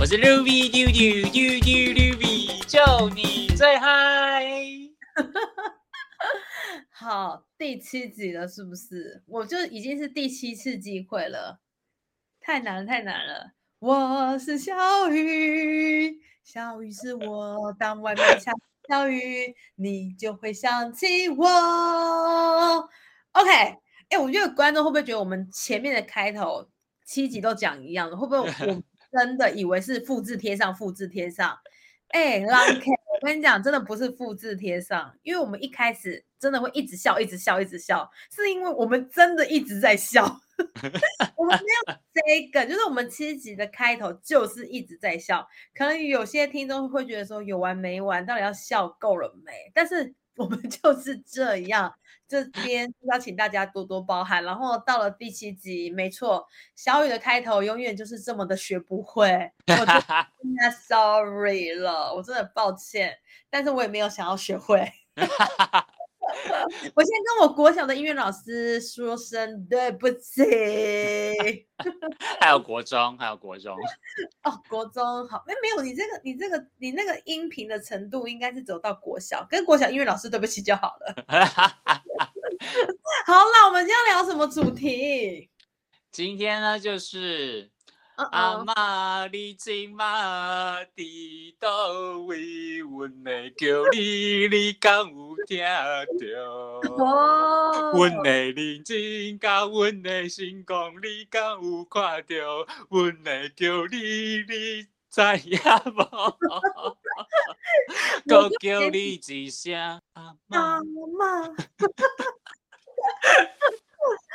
我是 Ruby 丢丢丢丢 Ruby，就你最嗨。好，第七集了，是不是？我就已经是第七次机会了，太难了，太难了。我是小雨，小雨是我，当外面下小雨，你就会想起我。OK，哎，我觉得观众会不会觉得我们前面的开头七集都讲一样的？会不会我？真的以为是复制贴上，复制贴上。哎 K，我跟你讲，真的不是复制贴上，因为我们一开始真的会一直笑，一直笑，一直笑，是因为我们真的一直在笑。我们没有 这个，就是我们七集的开头就是一直在笑。可能有些听众会觉得说有完没完，到底要笑够了没？但是我们 就是这样。这边要请大家多多包涵，然后到了第七集，没错，小雨的开头永远就是这么的学不会，我真的 sorry 了，我真的抱歉，但是我也没有想要学会。我先跟我国小的音乐老师说声对不起。还有国中，还有国中。哦，国中好，哎，没有你这个，你这个，你那个音频的程度应该是走到国小，跟国小音乐老师对不起就好了。好了，我们今天聊什么主题？今天呢，就是。阿妈，你今嘛伫倒位？阮会叫你，你敢有听着？阮的认真甲阮的心讲，你敢有看着？阮会叫你，你知影无？搁叫你一声阿妈。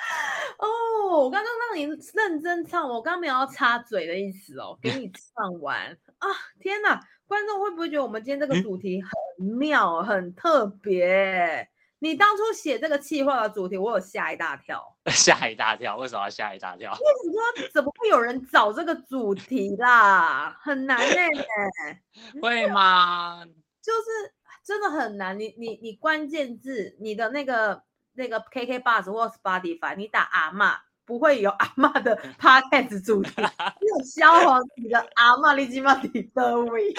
哦，我刚刚让你认真唱，我刚刚没有要插嘴的意思哦，给你唱完啊！天哪，观众会不会觉得我们今天这个主题很妙、很特别？你当初写这个企划的主题，我有吓一大跳，吓一大跳，为什么要吓一大跳？因为你说怎么会有人找这个主题啦？很难呢，会吗？就是真的很难，你你你关键字，你的那个。那个 KK Bus 或 Spotify，你打阿妈不会有阿妈的 Podcast 主题，有消防你的阿妈立即骂你的位，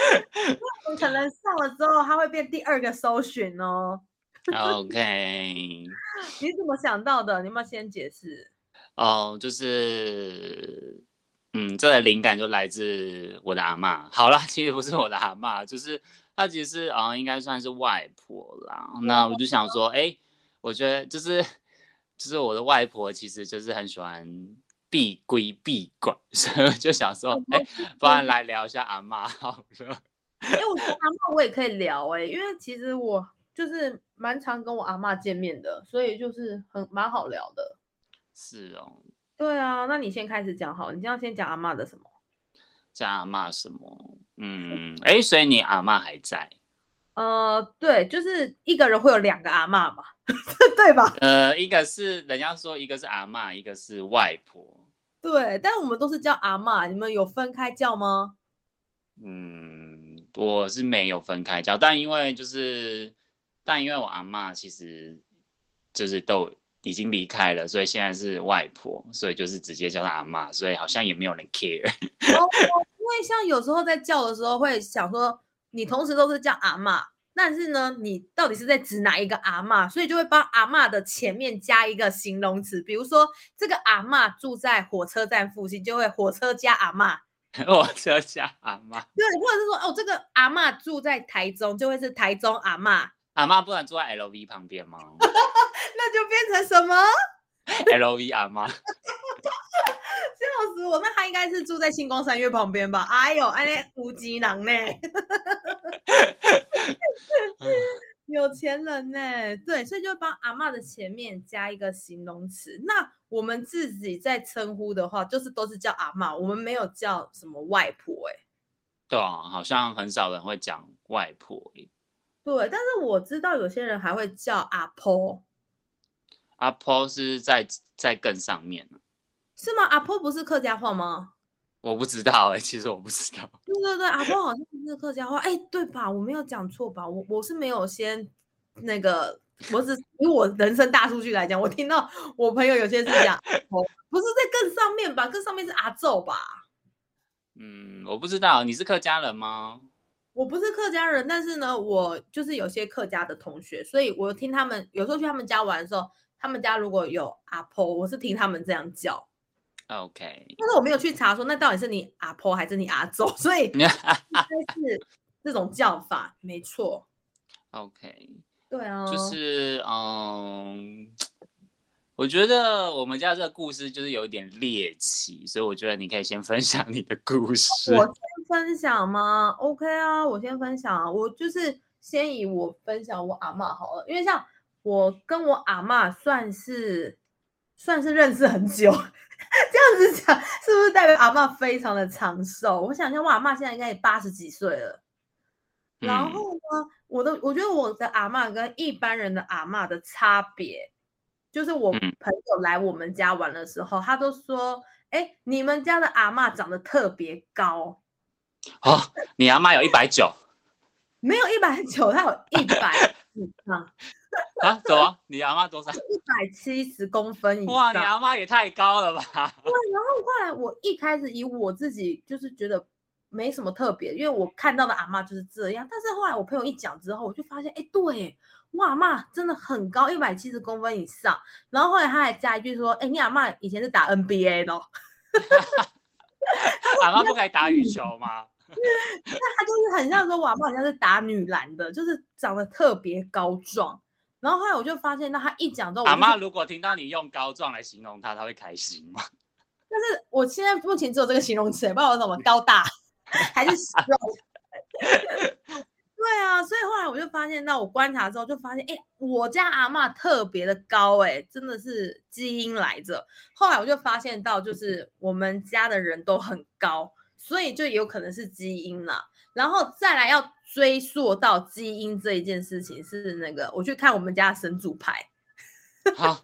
可能上了之后，它会变第二个搜寻哦。OK，你怎么想到的？你有没有先解释。哦，就是，嗯，这个灵感就来自我的阿妈。好了，其实不是我的阿妈，就是她其实啊，应该算是外婆啦。那我就想说，哎。我觉得就是，就是我的外婆，其实就是很喜欢闭归闭馆，所以就想说，哎，不然来聊一下阿妈好了。哎，我觉得阿妈我也可以聊哎，因为其实我就是蛮常跟我阿妈见面的，所以就是很蛮好聊的。是哦。对啊，那你先开始讲好，你要先讲阿妈的什么？讲阿妈什么？嗯，哎，所以你阿妈还在？呃，对，就是一个人会有两个阿妈嘛，对吧？呃，一个是人家说一个是阿妈，一个是外婆。对，但我们都是叫阿妈，你们有分开叫吗？嗯，我是没有分开叫，但因为就是，但因为我阿妈其实就是都已经离开了，所以现在是外婆，所以就是直接叫她阿妈，所以好像也没有人 care。哦，因为像有时候在叫的时候会想说。你同时都是叫阿妈，但是呢，你到底是在指哪一个阿妈？所以就会帮阿妈的前面加一个形容词，比如说这个阿妈住在火车站附近，就会火车加阿妈，火车加阿妈。对，或者是说哦，这个阿妈住在台中，就会是台中阿妈。阿妈不能住在 LV 旁边吗？那就变成什么？LV 阿妈。笑死我！那他应该是住在星光三月旁边吧？哎呦，哎那无极囊呢？有钱人呢？对，所以就帮阿妈的前面加一个形容词。那我们自己在称呼的话，就是都是叫阿妈，我们没有叫什么外婆。哎，对啊，好像很少人会讲外婆。对，但是我知道有些人还会叫阿婆。阿婆是在在更上面是吗？阿婆不是客家话吗？我不知道哎，其实我不知道。对对对，阿婆好像是客家话，哎，对吧？我没有讲错吧？我我是没有先那个，我只以我人生大数据来讲，我听到我朋友有些是讲，不是在更上面吧？更上面是阿昼吧？嗯，我不知道你是客家人吗？我不是客家人，但是呢，我就是有些客家的同学，所以我听他们有时候去他们家玩的时候，他们家如果有阿婆，我是听他们这样叫。OK，但是我没有去查说那到底是你阿婆还是你阿祖，所以应该 是这种叫法，没错。OK，对啊，就是嗯，我觉得我们家这个故事就是有一点猎奇，所以我觉得你可以先分享你的故事。我先分享吗？OK 啊，我先分享啊。我就是先以我分享我阿妈好了，因为像我跟我阿嬷算是算是认识很久，这样子讲是不是代表阿嬷非常的长寿？我想想，我阿嬷现在应该也八十几岁了。然嗯后呢，我的我觉得我的阿嬷跟一般人的阿嬷的差别，就是我嗯朋友来我们家玩的时候，他都说：“哎，你们家的阿嬷长得特别高。”哦，你阿妈有一百九没有一百九，她有一百以上，啊？怎么？你阿妈多少？一百七十公分以哇，你。阿妈也太高了吧？对，然后后来我一开始以我自己就是觉得没什么特别，因为我看到的阿嬷就是这样。但是后来我朋友一讲之后，我就发现，哎，对，我阿嬷真的很高，一百七十公分以上。然后后来他还加一句说，哎，你阿嬷以前是打 NBA 的、哦，阿妈不可以打羽球吗？他就是很像说，我阿嬷好像是打女篮的，就是长得特别高壮。然后后来我就发现，那他一讲之后，我阿妈如果听到你用高壮来形容他，他会开心吗？但是我现在目前只有这个形容词，不知道我怎么高大 还是 strong。对啊，所以后来我就发现，那我观察之后就发现，哎，我家阿嬷特别的高、哎，真的是基因来着。后来我就发现到，就是我们家的人都很高，所以就有可能是基因啦。然后再来要追溯到基因这一件事情，是那个我去看我们家的神主牌。好，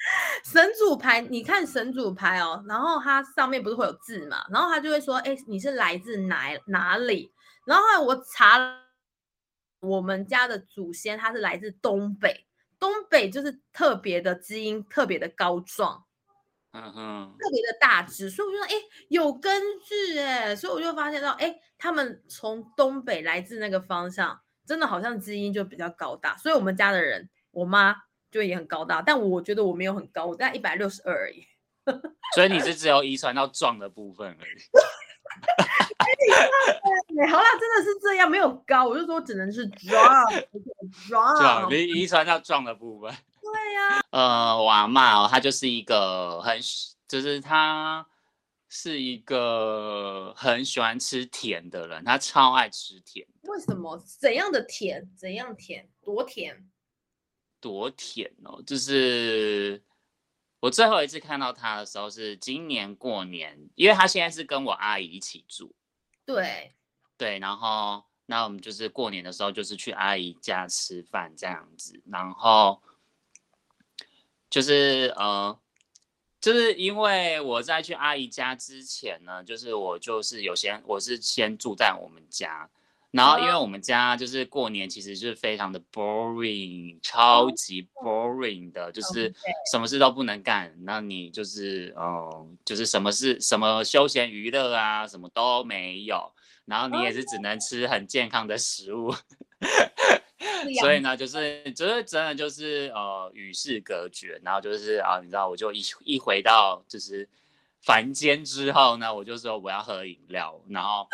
神主牌，你看神主牌哦，然后它上面不是会有字嘛，然后他就会说，哎，你是来自哪哪里？然后我查了，我们家的祖先他是来自东北，东北就是特别的基因，特别的高壮，嗯哼，特别的大只，所以我就说，哎，有根据哎，所以我就发现到，哎，他们从东北来自那个方向，真的好像基因就比较高大，所以我们家的人，我妈就也很高大，但我觉得我没有很高，我大概一百六十二而已。所以你是只有遗传到壮的部分而已。对，好啦，真的是这样，没有高，我就说只能是壮，drop。你遗传到壮的部分。对呀、呃，我阿嬷哦，她就是一个很喜，就是她是一个很喜欢吃甜的人，她超爱吃甜，为什么？怎样的甜？怎样甜？多甜？多甜哦！就是我最后一次看到她的时候是今年过年，因为她现在是跟我阿姨一起住，对，对，然后那我们就是过年的时候就是去阿姨家吃饭这样子，然后就是呃，就是因为我在去阿姨家之前呢，就是我就是有先我是先住在我们家，然后因为我们家就是过年其实就是非常的 boring，超级 boring 的，就是。什么事都不能干，那你就是哦、就是什么事什么休闲娱乐啊，什么都没有。然后你也是只能吃很健康的食物，所以呢，就是就是真的就是呃与世隔绝，然后就是啊，你知道，我就一一回到就是凡间之后呢，我就说我要喝饮料，然后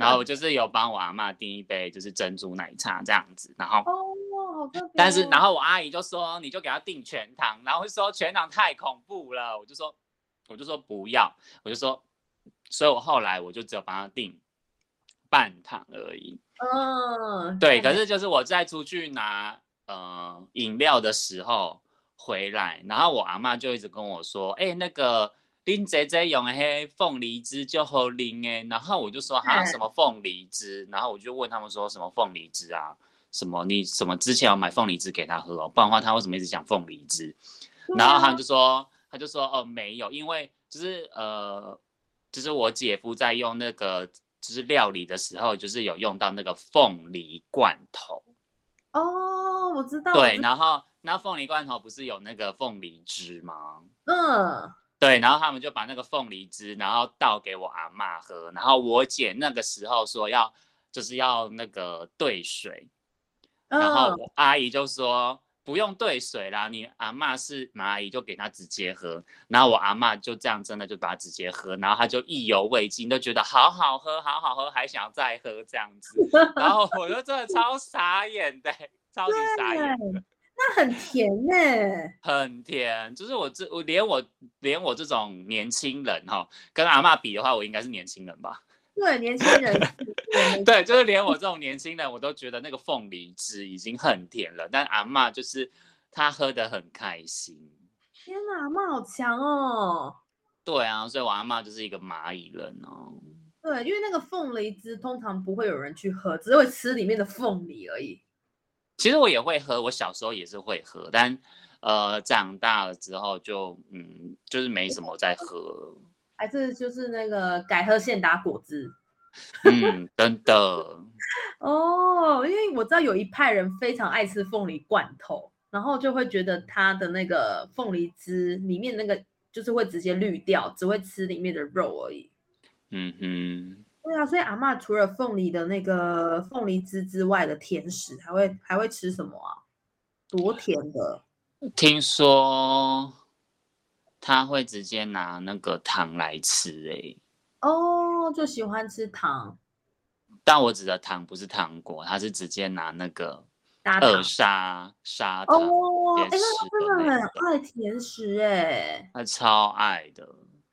然后我 就是有帮我阿妈订一杯就是珍珠奶茶这样子，然后哦，但是然后后我阿姨就说你就给她订全糖，然后就说全糖太恐怖了，我就说我就说不要，我就说，所以我后来我就只有帮她订半糖而已。嗯，对，可是就是我在出去拿呃饮料的时候回来，然后我阿妈就一直跟我说，哎、那个林姐姐用的黑凤梨汁就好啉哎，然后我就说还有嗯什么凤梨汁，然后我就问他们说什么凤梨汁啊，什么？你什么之前有买凤梨汁给他喝哦，不然的话他为什么一直讲凤梨汁？然后他就说，他就说哦没有，因为就是呃，就是我姐夫在用那个就是料理的时候，就是有用到那个凤梨罐头，哦，我知道，对，然后那凤梨罐头不是有那个凤梨汁吗？嗯，对，然后他们就把那个凤梨汁，然后倒给我阿妈喝，然后我姐那个时候说要就是要那个兑水，然后嗯。我阿姨就说不用兑水啦，你阿嬷是马阿姨就给他直接喝，然后我阿嬷就这样真的就把它直接喝，然后他就意犹未尽，都觉得好好喝，好好喝，还想再喝这样子，然后我就真的超傻眼的，超级傻眼的。那很甜呢、很甜，就是我这我连我连我这种年轻人哈，跟阿妈比的话，我应该是年轻人吧？对，年轻人对对，就是连我这种年轻人，我都觉得那个凤梨汁已经很甜了，但阿妈就是她喝得很开心。天哪，阿妈好强哦！对啊，所以我阿妈就是一个蚂蚁人哦。对，因为那个凤梨汁通常不会有人去喝，只会吃里面的凤梨而已。其实我也会喝，我小时候也是会喝，但呃长大了之后就嗯就是没什么在喝了。还是就是那个改喝现打果汁嗯，真的。哦，因为我知道有一派人非常爱吃凤梨罐头，然后就会觉得它的那个凤梨汁里面那个就是会直接滤掉，只会吃里面的肉而已。嗯哼。对啊，所以阿妈除了凤梨的那个凤梨汁之外的甜食，还会还会吃什么啊？多甜的听说他会直接拿那个糖来吃、欸，哦，就喜欢吃糖但我指的糖不是糖果，他是直接拿那个二。砂砂糖，哦，哎，他真的很爱甜食哎。他超爱的。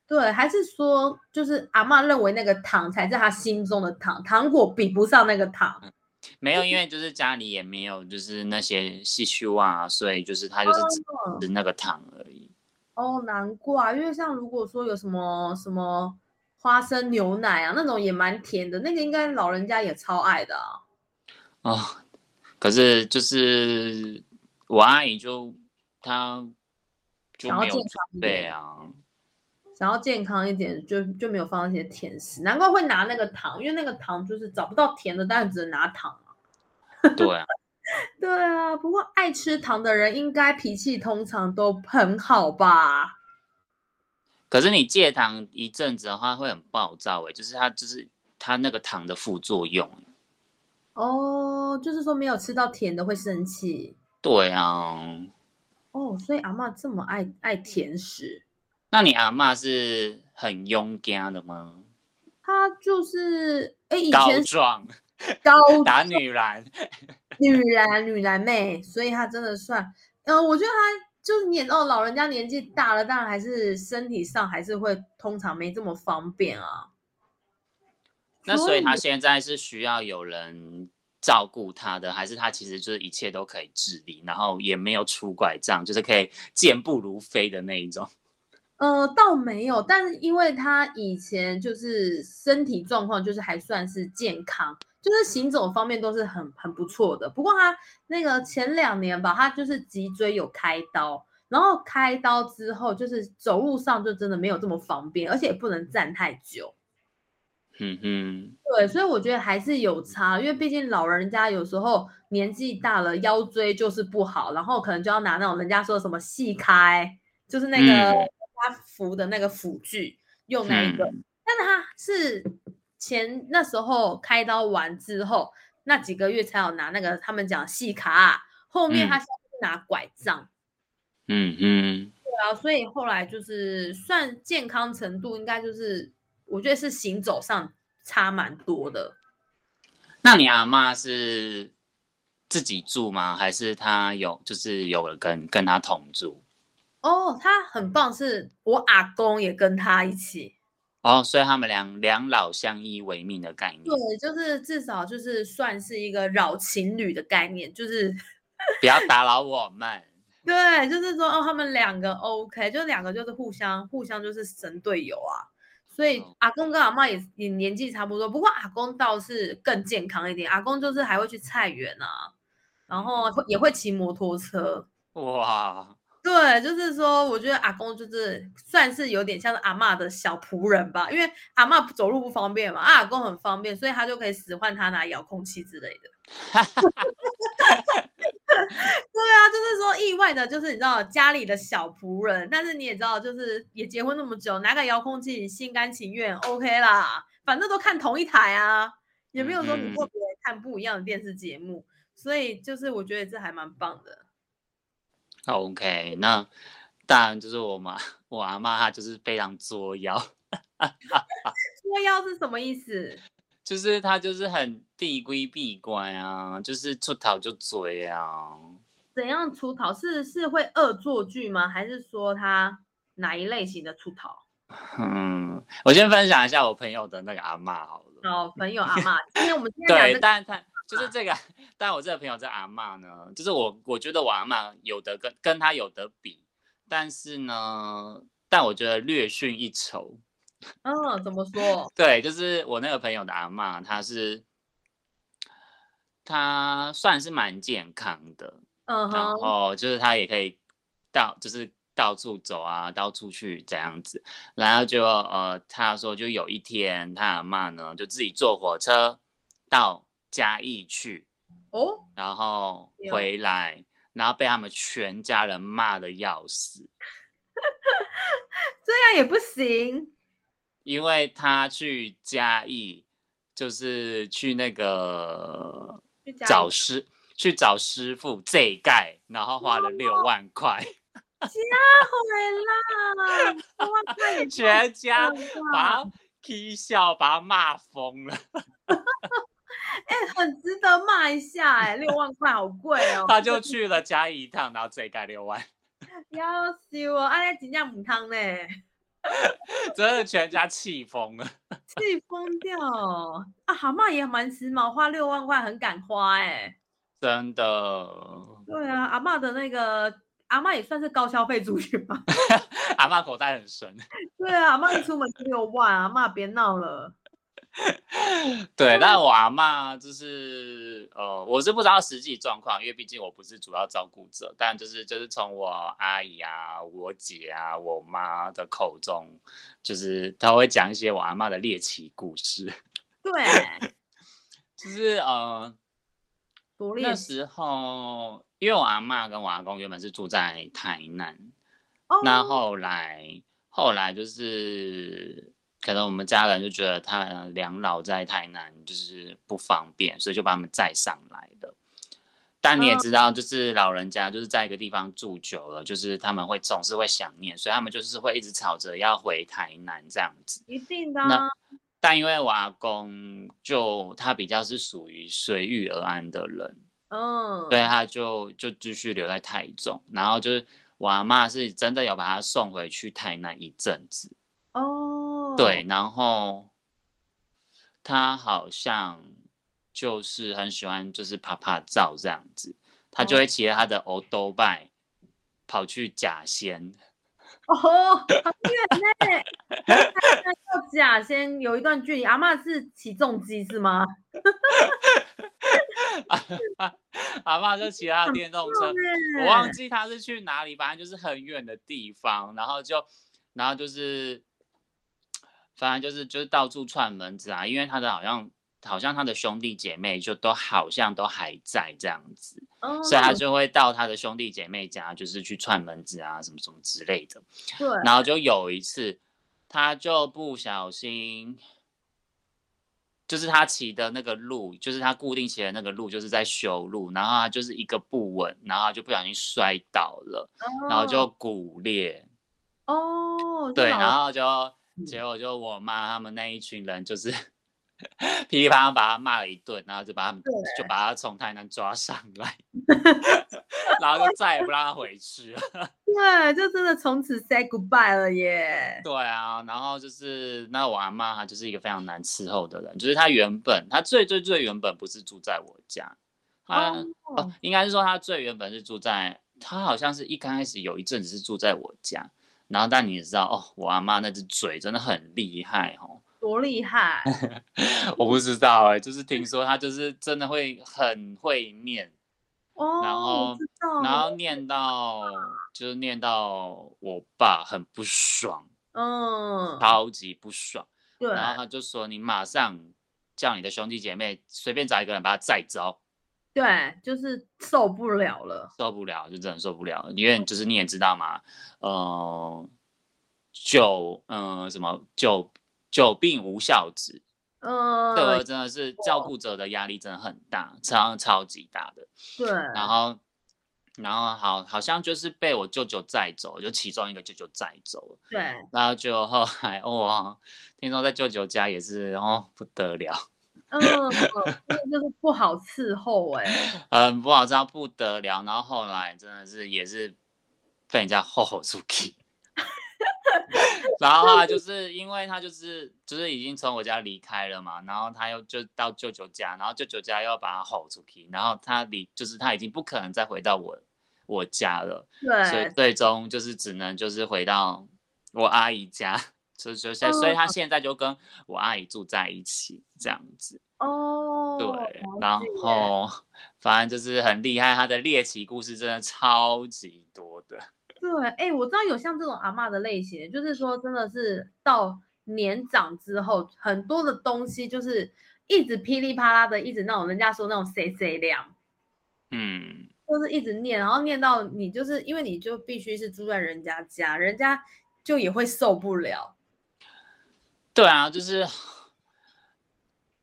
对，还是说就是阿妈认为那个糖才是他心中的糖，糖果比不上那个糖。没有，因为就是家里也没有就是那些细修啊，所以就是他就是吃那个糖。哦，难怪，因为像如果说有什么什么花生牛奶啊，那种也蛮甜的，那个应该老人家也超爱的啊。哦，可是就是我阿姨就她就没有想要健康一准备点啊。想要健康一点，就就没有放那些甜食，难怪会拿那个糖，因为那个糖就是找不到甜的，当然只能拿糖啊。对啊，对啊，不过爱吃糖的人应该脾气通常都很好吧？可是你戒糖一阵子的话会很暴躁诶，就是它就是它那个糖的副作用。哦，就是说没有吃到甜的会生气。对啊，哦，所以阿妈这么爱爱甜食，那你阿妈是很勇敢的吗？她就是哎，以高前壮高 打女篮，女篮女篮妹，所以她真的算，呃，我觉得她就是年哦，老人家年纪大了，当然还是身体上还是会通常没这么方便啊。那所以以她现在是需要有人照顾她的，还是她其实就是一切都可以自理，然后也没有拄拐杖，就是可以健步如飞的那一种？呃，倒没有，但是因为他以前就是身体状况就是还算是健康，就是行走方面都是很很不错的。不过他那个前两年吧，他就是脊椎有开刀，然后开刀之后就是走路上就真的没有这么方便，而且也不能站太久。嗯嗯，对，所以我觉得还是有差，因为毕竟老人家有时候年纪大了，腰椎就是不好，然后可能就要拿那种人家说什么细开，就是那个嗯他扶的那个辅具，用那一个。嗯但是他是前那时候开刀完之后，那几个月才有拿那个他们讲细卡，后面他拿拐杖。嗯嗯，对啊，所以后来就是算健康程度，应该就是我觉得是行走上差蛮多的。那你阿妈是自己住吗？还是她有就是有人跟跟她同住？哦，他很棒，是我阿公也跟他一起。哦，所以他们两两老相依为命的概念，对，就是至少就是算是一个老情侣的概念，就是不要打扰我们。对，就是说哦，他们两个 OK，就两个就是互相互相就是神队友啊。所以哦阿公跟阿妈也也年纪差不多，不过阿公倒是更健康一点，阿公就是还会去菜园啊，然后会也会骑摩托车。哇，对，就是说，我觉得阿公就是算是有点像是阿嬷的小仆人吧，因为阿嬷走路不方便嘛，啊阿公很方便，所以他就可以使唤他拿遥控器之类的。对啊，就是说意外的，就是你知道家里的小仆人，但是你也知道，就是也结婚那么久，拿个遥控器心甘情愿，OK 啦，反正都看同一台啊，也没有说你特别看不一样的电视节目，所以就是我觉得这还蛮棒的。OK，那当然就是我妈，我阿妈她就是非常作妖，作妖是什么意思？就是她就是很地规闭关啊，就是出逃就追啊。怎样出逃？是是会恶作剧吗？还是说她哪一类型的出逃？嗯，我先分享一下我朋友的那个阿妈好了。哦，朋友阿妈，今天我们今天讲对，这个但他就是这个，但我这个朋友这阿嬷呢，就是我我觉得我阿嬷有的跟跟他有的比，但是呢，但我觉得略逊一筹。嗯，怎么说？对，就是我那个朋友的阿嬷，她是她算是蛮健康的，然嗯然，后就是她也可以到就是到处走啊，到处去这样子。然后就呃，她说就有一天她阿嬷呢就自己坐火车到嘉义去，哦，然后回来，然后被他们全家人骂的要死，这样也不行。因为他去嘉义就是去那个找师去找师傅这盖，然后花了六万块，回啦，六万块也全家把他 踢笑，把他骂疯了。哎、很值得骂一下哎、六万块好贵哦。他就去了嘉义一趟，然后这盖六万，要死我，哎，真正母汤呢，真的全家气疯了。气疯掉啊！蛤蟆也蛮时髦，花六万块很敢花哎、真的，对啊，阿嬷的那个阿嬷也算是高消费族群吧。阿妈口袋很深。对啊，阿嬷一出门就六万，阿嬷别闹了。对，但我阿妈就是呃，我是不知道实际状况，因为毕竟我不是主要照顾者，但就是就是从我阿姨啊、我姐啊、我妈的口中，就是她会讲一些我阿妈的猎奇故事，对，就是呃那时候，因为我阿妈跟我阿公原本是住在台南，哦，那后来后来就是可能我们家人就觉得他两老在台南就是不方便，所以就把他们载上来的。但你也知道，就是老人家就是在一个地方住久了，就是他们会总是会想念，所以他们就是会一直吵着要回台南这样子。一定的、那啊。但因为我阿公就他比较是属于随遇而安的人，嗯，对，他就就继续留在台中，然后就是我阿妈是真的有把他送回去台南一阵子，哦，对，，然后他好像就是很喜欢就是拍拍照这样子，他就哦会骑着他的欧兜拜跑去假仙，哦，好远呢。到甲仙有一段距离，阿嬷是起重机是吗？阿妈就骑他的电动车，我我忘记他是去哪里，反正就是很远的地方，然后就，然后就是，反正就是就是到处串门子啊，因为他的好像好像他的兄弟姐妹就都好像都还在这样子，哦，所以他就会到他的兄弟姐妹家，就是去串门子啊，什么什么之类的。对，然后就有一次，他就不小心。就是他骑的那个路，就是他固定骑的那个路，就是在修路，然后他就是一个不稳，然后他就不小心摔倒了，然后就骨裂，哦，对，然后就嗯结果就我妈他们那一群人就是 噼里啪啦把他骂了一顿，然后就把他们就把他从台南抓上来，然后就再也不让他回去了。对，就真的从此 say goodbye 了耶。对啊，然后就是那我阿妈她就是一个非常难伺候的人，就是她原本她最最最原本不是住在我家，她哦哦，应该是说她最原本是住在，她好像是一开始有一阵子是住在我家，然后但你也知道哦，我阿妈那只嘴真的很厉害哦，多厉害！我不知道哎、就是听说她就是真的会很会念，哦，然后然后念到就是念到我爸很不爽，嗯，超级不爽。对，然后他就说：“你马上叫你的兄弟姐妹随便找一个人把他载走。对，就是受不了了。受不了，就真的受不了，因为就是你也知道嘛，呃，久，嗯、什么久久病无孝子，嗯，这个真的是照顾者的压力真的很大，超超级大的。对，然后，然后好好像就是被我舅舅载走，就其中一个舅舅载走了。对，然后就后来哦，听说在舅舅家也是哦不得了，嗯，就是不好伺候哎、嗯不好知道不得了。然后后来真的是也是被人家吼吼出去。然后后来就是因为他就是就是已经从我家离开了嘛，然后他又就到舅舅家，然后舅舅家又要把他吼出去，然后他离就是他已经不可能再回到我我家了，对所以，最终就是只能就是回到我阿姨家，就就现所以他现在就跟我阿姨住在一起这样子，哦，对，然解后反正就是很厉害，他的猎奇故事真的超级多的，对，哎、我知道有像这种阿妈的类型，就是说真的是到年长之后，很多的东西就是一直噼里啪啦的，一直那种人家说那种谁谁凉，嗯，就是一直念，然后念到你就是因为你就必须是住在人家家，人家就也会受不了。对啊，就是。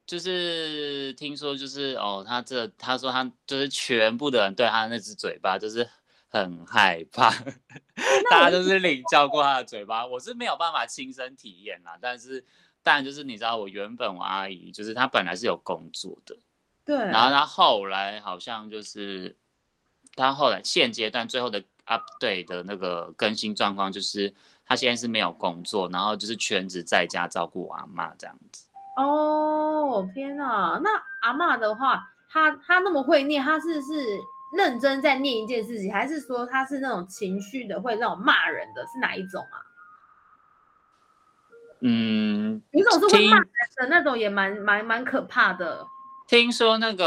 就是听说，就是哦，他这他说他就是全部的人对他那只嘴巴就是很害怕，大家都是领教过他的嘴巴，我是没有办法亲身体验啦。但是，但就是你知道，我原本我阿姨就是她本来是有工作的，对，然后她后来好像就是她后来现阶段最后的 update 的那个更新状况就是她现在是没有工作，然后就是全职在家照顾我阿妈这样子。哦，天哪！那阿妈的话，他他那么会念，他是是认真在念一件事情，还是说他是那种情绪的，会那种骂人的，是哪一种啊？嗯，有一种是会听骂人的那种，也蛮蛮蛮可怕的。听说那个，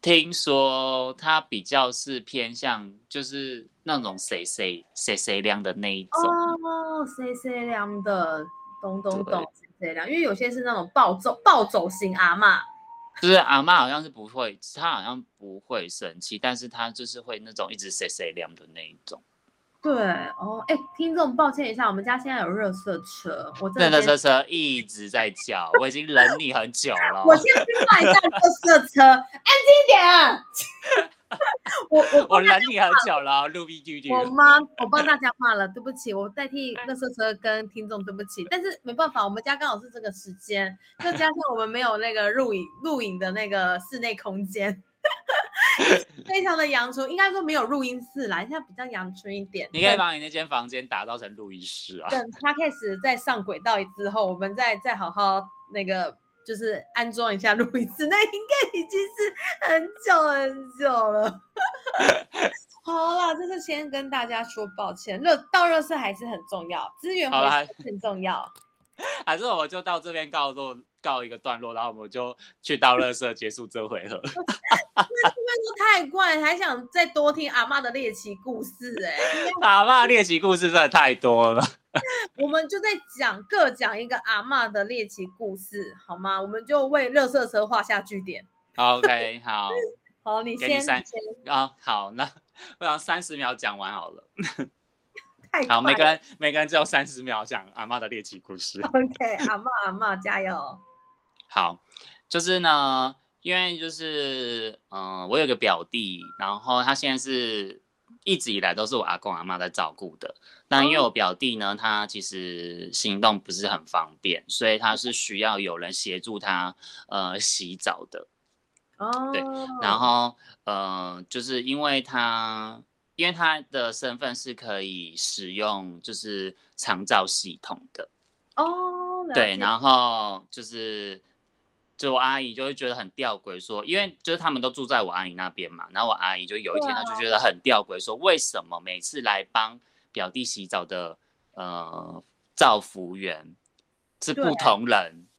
听说他比较是偏向就是那种谁谁谁谁亮的那一种。哦，谁谁凉的，懂懂对懂，谁谁凉。因为有些是那种暴走暴走型阿妈，就是阿妈好像是不会，她好像不会生气，但是她就是会那种一直谁谁亮的那一种。对哦，哎，听众抱歉一下，我们家现在有热色车，我真那的先个车车一直在叫，我已经忍你很久了。我先去骂一下热色车，安静点啊。我我我忍你很久了，陆碧拒绝。我妈，我帮大家骂了，对不起，我代替热色车跟听众对不起，但是没办法，我们家刚好是这个时间，再加上我们没有那个录影录影的那个室内空间，非常的阳春，应该说没有录音室啦，现在比较阳春一点。你可以把你那间房间打造成录音室啊。等 podcast 再上轨道之后，我们再再好好那个就是安装一下录音室，那应该已经是很久很久了。好啦，这是先跟大家说抱歉，热到热色还是很重要，资源很重要。还是我就到这边告落告一个段落，然后我们就去到乐色结束这回合。那都太怪，还想再多听阿妈的猎奇故事哎、阿妈猎奇故事真的太多了。我们就在讲各讲一个阿妈的猎奇故事，好吗？我们就为热色车画下句点。OK，好好，你先，给你三你先啊，好，那我想三十秒讲完好了。太好，每个人每个人只有三十秒讲阿妈的猎奇故事。OK，阿妈阿妈加油。好，就是呢，因为就是嗯、呃我有个表弟，然后他现在是一直以来都是我阿公阿妈在照顾的。那因为哦我表弟呢，他其实行动不是很方便，所以他是需要有人协助他呃洗澡的。哦，对然后呃，就是因为他因为他的身份是可以使用就是长照系统的。哦，对，然后就是，就我阿姨就会觉得很吊诡，说，因为就是他们都住在我阿姨那边嘛，然后我阿姨就有一天她就觉得很吊诡，说为什么每次来帮表弟洗澡的呃照服员是不同人哦，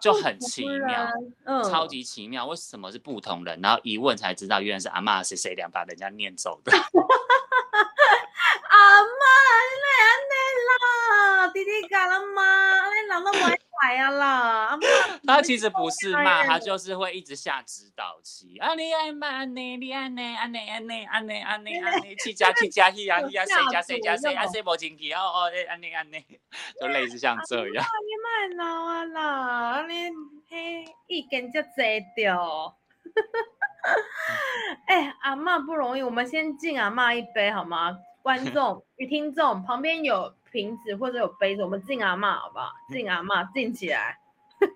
就很奇妙，嗯，超级奇妙，为什么是不同人？然后一问才知道，原来是阿妈谁谁俩把人家念走的。阿妈，你来安尼啦，弟弟干了吗？你人都袂来啊啦，阿妈 他其实不是骂，他就是会一直下指导棋。啊，你爱骂你，你爱你，安尼安尼安尼安尼安尼，去加去加去啊去啊，谁加谁加谁啊谁无进去哦哦，安尼安尼，就类似像这样。你卖闹啊啦，你嘿意见就侪掉。哎，阿妈不容易，我们先敬阿妈一杯好吗？观众与听众旁边有瓶子或者有杯子，我们敬阿妈好不好？敬阿妈，敬起来，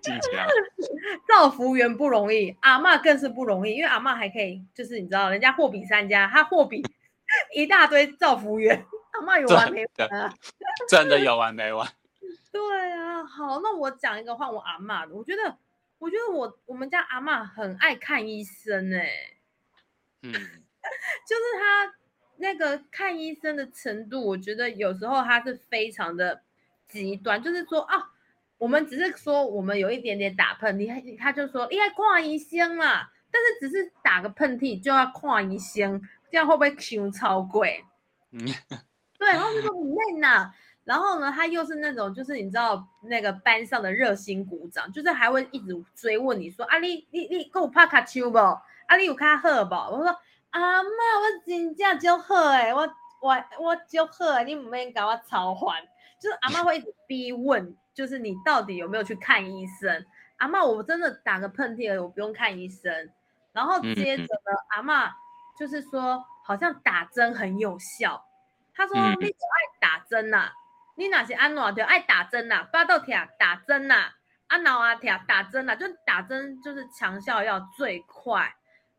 敬起来。造福员不容易，阿妈更是不容易，因为阿妈还可以，就是你知道，人家货比三家，他货比 一大堆造福员，阿妈有完没完啊？真的有完没完？对啊，好，那我讲一个换我阿妈的，我觉得。我觉得我我们家阿妈很爱看医生哎，嗯，就是他那个看医生的程度，我觉得有时候他是非常的极端，就是说啊，我们只是说我们有一点点打喷嚏，他就说应该看医生啦，但是只是打个喷嚏就要看医生，这样会不会胸超贵？嗯，对，然后就说你累呐。然后呢，他又是那种，就是你知道那个班上的热心鼓掌，就是还会一直追问你说：“啊，你你你够怕卡丘不？啊，你有卡喝不？”我说：“阿妈，我真正就喝诶，我我我就喝，你唔免搞我操烦。”就是阿妈会一直逼问，就是你到底有没有去看医生？阿妈，我真的打个喷嚏而已，我不用看医生。然后接着呢，阿妈就是说，好像打针很有效。他说：“你只爱打针呐。”你哪些安怎就爱打针呐？巴豆铁打针呐？阿脑啊铁打针呐？就打针就是强效药最快。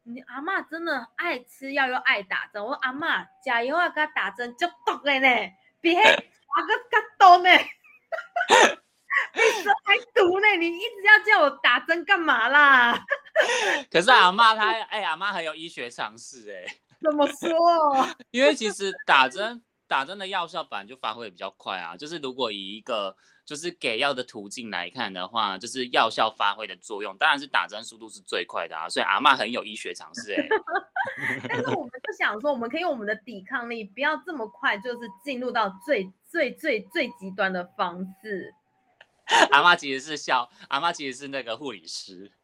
你阿妈真的爱吃药又爱打针。我阿妈加油啊，给他打针就毒的呢，比那打个更毒呢。比蛇还毒呢！你一直要叫我打针干嘛啦？可是阿妈她哎，阿妈很有医学常识哎。怎么说？因为其实打针。打针的药效本来就发挥的比较快啊，就是如果以一个就是给药的途径来看的话，就是药效发挥的作用，当然是打针速度是最快的啊。所以阿妈很有医学常识哎。但是我们就想说，我们可以用我们的抵抗力，不要这么快，就是进入到最最最最极端的方式。阿妈其实是笑，阿妈其实是那个护理师。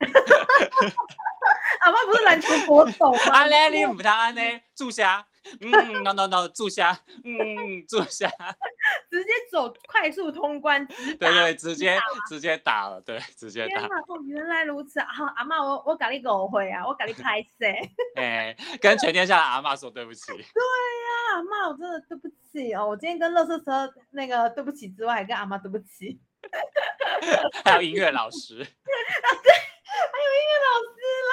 阿妈不是篮球国手吗？阿嘞，你唔他呢？住下。嗯，no no no，住下，嗯，住下，直接走快速通关，对对，直接直接打了，对，直接打。哦，原来如此啊！阿妈，我我跟你狗会啊，我跟你 拍死。哎，跟全天下的阿妈说对不起。对呀，阿妈，我真的对不起哦。我今天跟乐色车那个对不起之外，还跟阿妈对不起。还有音乐老师。还有音乐老师啦，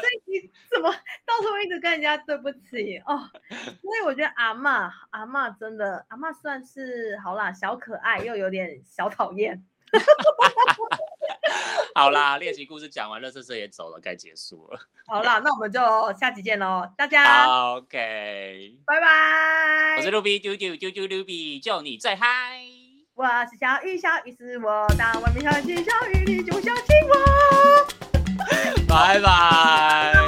所以你怎么到时候一直跟人家对不起哦？所以我觉得阿妈阿妈真的阿妈算是好啦，小可爱又有点小讨厌。好啦，猎奇故事讲完了，色色也走了，该结束了。好啦，那我们就下集见喽，大家。OK，拜拜。我是卢比，丢丢丢丢卢比，叫你最嗨。我是小雨，小雨是我。当外面下起小雨，你就相信我。拜拜。